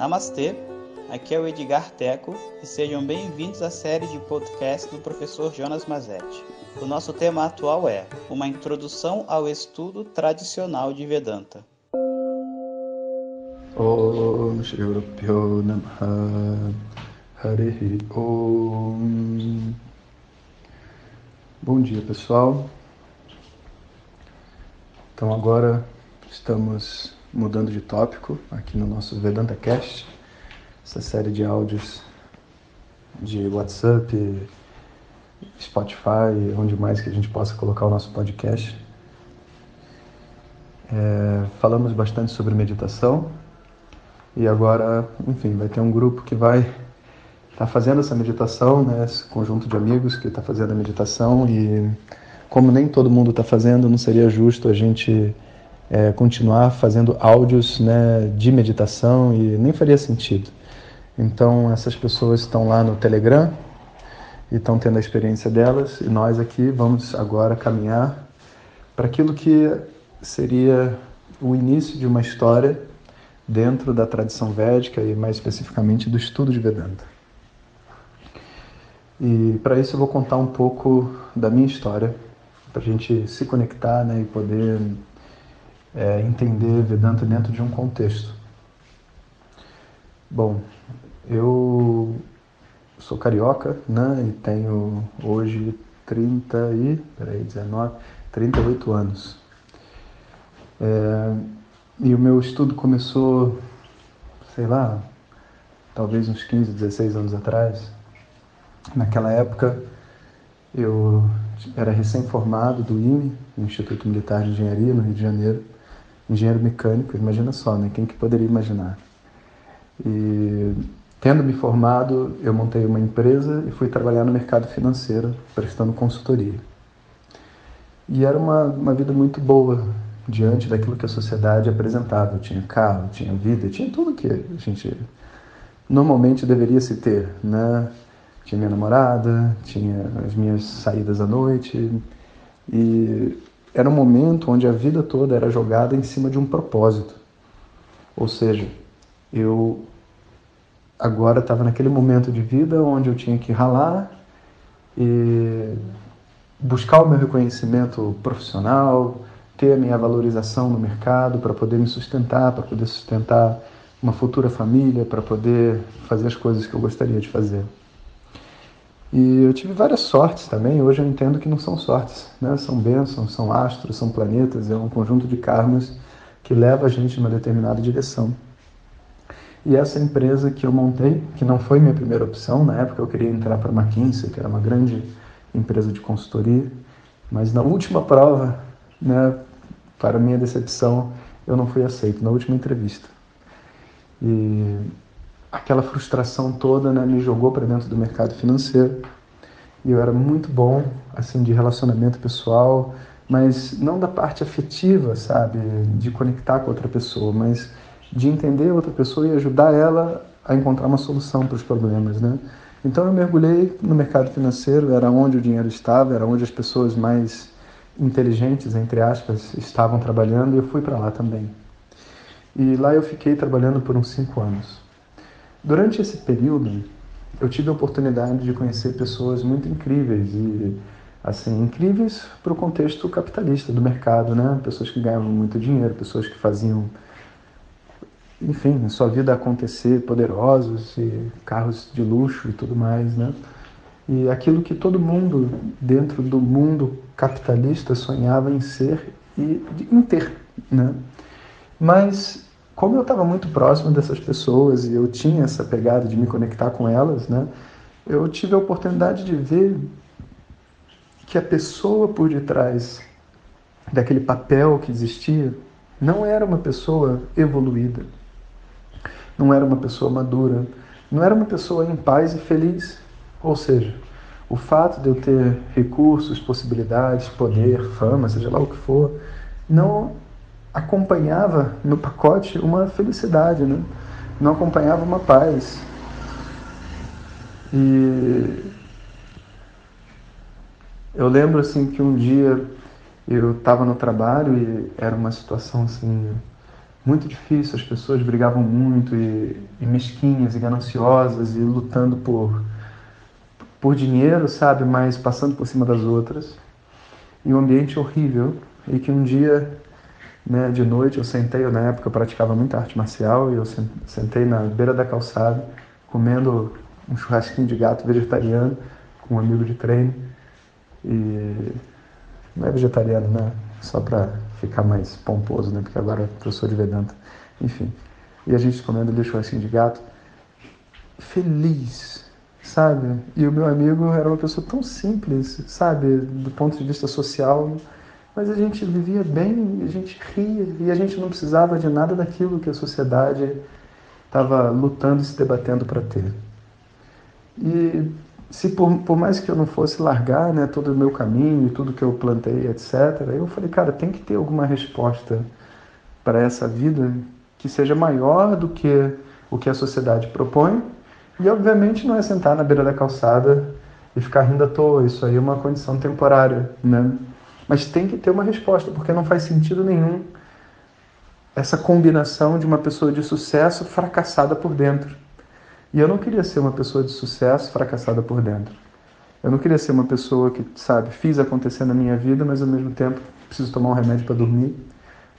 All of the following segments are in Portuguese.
Namastê, aqui é o Edgar Teco e sejam bem-vindos à série de podcast do professor Jonas Mazetti. O nosso tema atual é Uma Introdução ao Estudo Tradicional de Vedanta. Bom dia pessoal. Então agora estamos mudando de tópico aqui no nosso Vedanta Cast, essa série de áudios de WhatsApp, Spotify, onde mais que a gente possa colocar o nosso podcast. É, falamos bastante sobre meditação e agora, enfim, vai ter um grupo que vai estar tá fazendo essa meditação, né, esse conjunto de amigos que está fazendo a meditação e como nem todo mundo está fazendo, não seria justo a gente é, continuar fazendo áudios né, de meditação e nem faria sentido. Então, essas pessoas estão lá no Telegram e estão tendo a experiência delas, e nós aqui vamos agora caminhar para aquilo que seria o início de uma história dentro da tradição védica e mais especificamente do estudo de Vedanta. E para isso eu vou contar um pouco da minha história, para a gente se conectar né, e poder é, entender Vedanta dentro de um contexto. Bom, eu sou carioca, né, e tenho hoje 30 e, peraí, 19, 38 anos. É, e o meu estudo começou, sei lá, talvez uns 15, 16 anos atrás. Naquela época, eu era recém-formado do IME, Instituto Militar de Engenharia, no Rio de Janeiro engenheiro mecânico, imagina só, né? Quem que poderia imaginar? E tendo me formado, eu montei uma empresa e fui trabalhar no mercado financeiro, prestando consultoria. E era uma, uma vida muito boa diante daquilo que a sociedade apresentava. Eu tinha carro, tinha vida, tinha tudo que a gente normalmente deveria se ter, né? Tinha minha namorada, tinha as minhas saídas à noite e era um momento onde a vida toda era jogada em cima de um propósito. Ou seja, eu agora estava naquele momento de vida onde eu tinha que ralar e buscar o meu reconhecimento profissional, ter a minha valorização no mercado para poder me sustentar, para poder sustentar uma futura família, para poder fazer as coisas que eu gostaria de fazer. E eu tive várias sortes também. Hoje eu entendo que não são sortes, né? São bênçãos, são astros, são planetas, é um conjunto de karmas que leva a gente em uma determinada direção. E essa empresa que eu montei, que não foi minha primeira opção, na época eu queria entrar para a McKinsey, que era uma grande empresa de consultoria, mas na última prova, né, para minha decepção, eu não fui aceito na última entrevista. E aquela frustração toda né, me jogou para dentro do mercado financeiro. E eu era muito bom, assim, de relacionamento pessoal, mas não da parte afetiva, sabe, de conectar com outra pessoa, mas de entender outra pessoa e ajudar ela a encontrar uma solução para os problemas, né? Então eu mergulhei no mercado financeiro, era onde o dinheiro estava, era onde as pessoas mais inteligentes, entre aspas, estavam trabalhando e eu fui para lá também. E lá eu fiquei trabalhando por uns cinco anos. Durante esse período, eu tive a oportunidade de conhecer pessoas muito incríveis e assim incríveis para o contexto capitalista do mercado, né? Pessoas que ganhavam muito dinheiro, pessoas que faziam, enfim, a sua vida acontecer, poderosos e carros de luxo e tudo mais, né? E aquilo que todo mundo dentro do mundo capitalista sonhava em ser e em ter, né? Mas como eu estava muito próximo dessas pessoas e eu tinha essa pegada de me conectar com elas, né, eu tive a oportunidade de ver que a pessoa por detrás daquele papel que existia não era uma pessoa evoluída, não era uma pessoa madura, não era uma pessoa em paz e feliz. Ou seja, o fato de eu ter recursos, possibilidades, poder, fama, seja lá o que for, não acompanhava no pacote uma felicidade, né? não acompanhava uma paz. E eu lembro assim que um dia eu estava no trabalho e era uma situação assim muito difícil, as pessoas brigavam muito e, e mesquinhas e gananciosas e lutando por, por dinheiro, sabe, mas passando por cima das outras. E um ambiente horrível e que um dia, né, de noite, eu sentei, eu, na época eu praticava muita arte marcial e eu sentei na beira da calçada comendo um churrasquinho de gato vegetariano com um amigo de treino e não é vegetariano, né? Só para ficar mais pomposo, né? Porque agora é professor de Vedanta. Enfim. E a gente comendo ali churrasquinho de gato. Feliz, sabe? E o meu amigo era uma pessoa tão simples, sabe? Do ponto de vista social. Mas a gente vivia bem, a gente ria. E a gente não precisava de nada daquilo que a sociedade estava lutando e se debatendo para ter. E se por, por, mais que eu não fosse largar né, todo o meu caminho, tudo que eu plantei, etc., eu falei, cara, tem que ter alguma resposta para essa vida que seja maior do que o que a sociedade propõe. E, obviamente, não é sentar na beira da calçada e ficar rindo à toa. Isso aí é uma condição temporária, né? Mas tem que ter uma resposta, porque não faz sentido nenhum essa combinação de uma pessoa de sucesso fracassada por dentro. E eu não queria ser uma pessoa de sucesso fracassada por dentro. Eu não queria ser uma pessoa que, sabe, fiz acontecer na minha vida, mas ao mesmo tempo preciso tomar um remédio para dormir,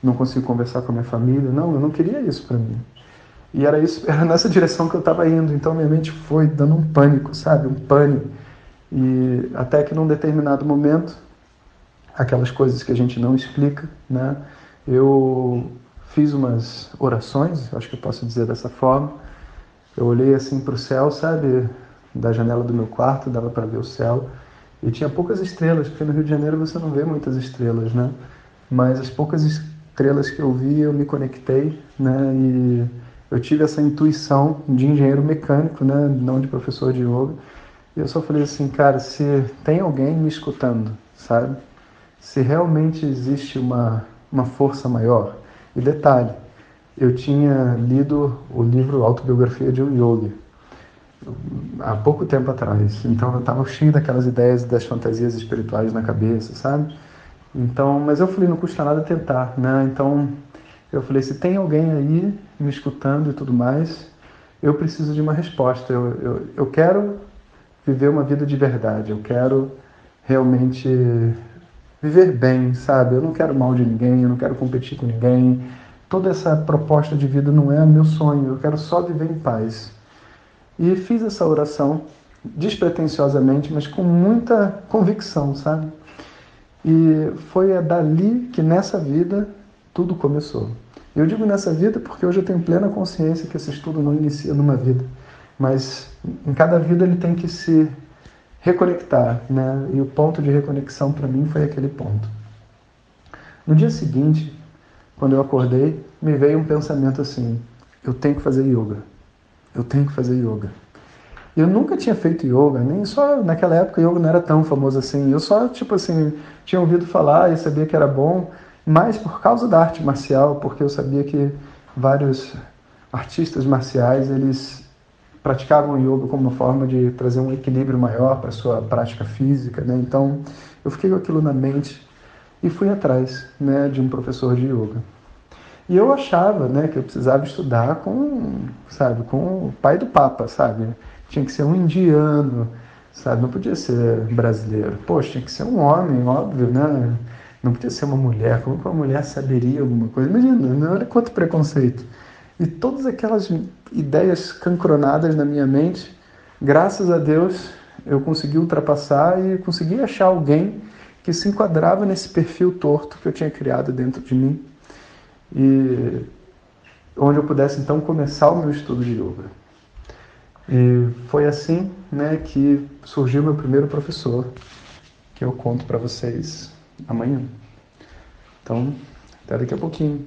não consigo conversar com a minha família. Não, eu não queria isso para mim. E era isso, era nessa direção que eu estava indo. Então minha mente foi dando um pânico, sabe, um pânico. E até que num determinado momento, aquelas coisas que a gente não explica, né? Eu fiz umas orações, acho que eu posso dizer dessa forma eu olhei assim para o céu, sabe? Da janela do meu quarto, dava para ver o céu. E tinha poucas estrelas, porque no Rio de Janeiro você não vê muitas estrelas, né? Mas as poucas estrelas que eu vi, eu me conectei, né? E eu tive essa intuição de engenheiro mecânico, né? Não de professor de yoga. E eu só falei assim, cara, se tem alguém me escutando, sabe? Se realmente existe uma, uma força maior. E detalhe, eu tinha lido o livro Autobiografia de um Yogi há pouco tempo atrás. Então eu estava cheio daquelas ideias das fantasias espirituais na cabeça, sabe? Então, mas eu falei, não custa nada tentar, né? Então eu falei, se tem alguém aí me escutando e tudo mais, eu preciso de uma resposta. Eu, eu, eu quero viver uma vida de verdade. Eu quero realmente viver bem, sabe? Eu não quero mal de ninguém, eu não quero competir com ninguém toda essa proposta de vida não é meu sonho, eu quero só viver em paz. E fiz essa oração despretensiosamente, mas com muita convicção, sabe? E foi dali que nessa vida tudo começou. Eu digo nessa vida porque hoje eu tenho plena consciência que esse estudo não inicia numa vida, mas em cada vida ele tem que se reconectar, né? E o ponto de reconexão para mim foi aquele ponto. No dia seguinte, quando eu acordei, me veio um pensamento assim: eu tenho que fazer yoga. Eu tenho que fazer yoga. Eu nunca tinha feito yoga, nem só naquela época yoga não era tão famoso assim. Eu só, tipo assim, tinha ouvido falar e sabia que era bom, mas por causa da arte marcial, porque eu sabia que vários artistas marciais, eles praticavam yoga como uma forma de trazer um equilíbrio maior para sua prática física, né? Então, eu fiquei com aquilo na mente e fui atrás né, de um professor de yoga. E eu achava né, que eu precisava estudar com, sabe, com o pai do Papa, sabe? Tinha que ser um indiano, sabe? Não podia ser brasileiro. Poxa, tinha que ser um homem, óbvio, né? Não podia ser uma mulher. Como que uma mulher saberia alguma coisa? Imagina, era quanto preconceito. E todas aquelas ideias cancronadas na minha mente, graças a Deus, eu consegui ultrapassar e consegui achar alguém que se enquadrava nesse perfil torto que eu tinha criado dentro de mim e onde eu pudesse então começar o meu estudo de yoga. E foi assim, né, que surgiu meu primeiro professor, que eu conto para vocês amanhã. Então, até daqui a pouquinho.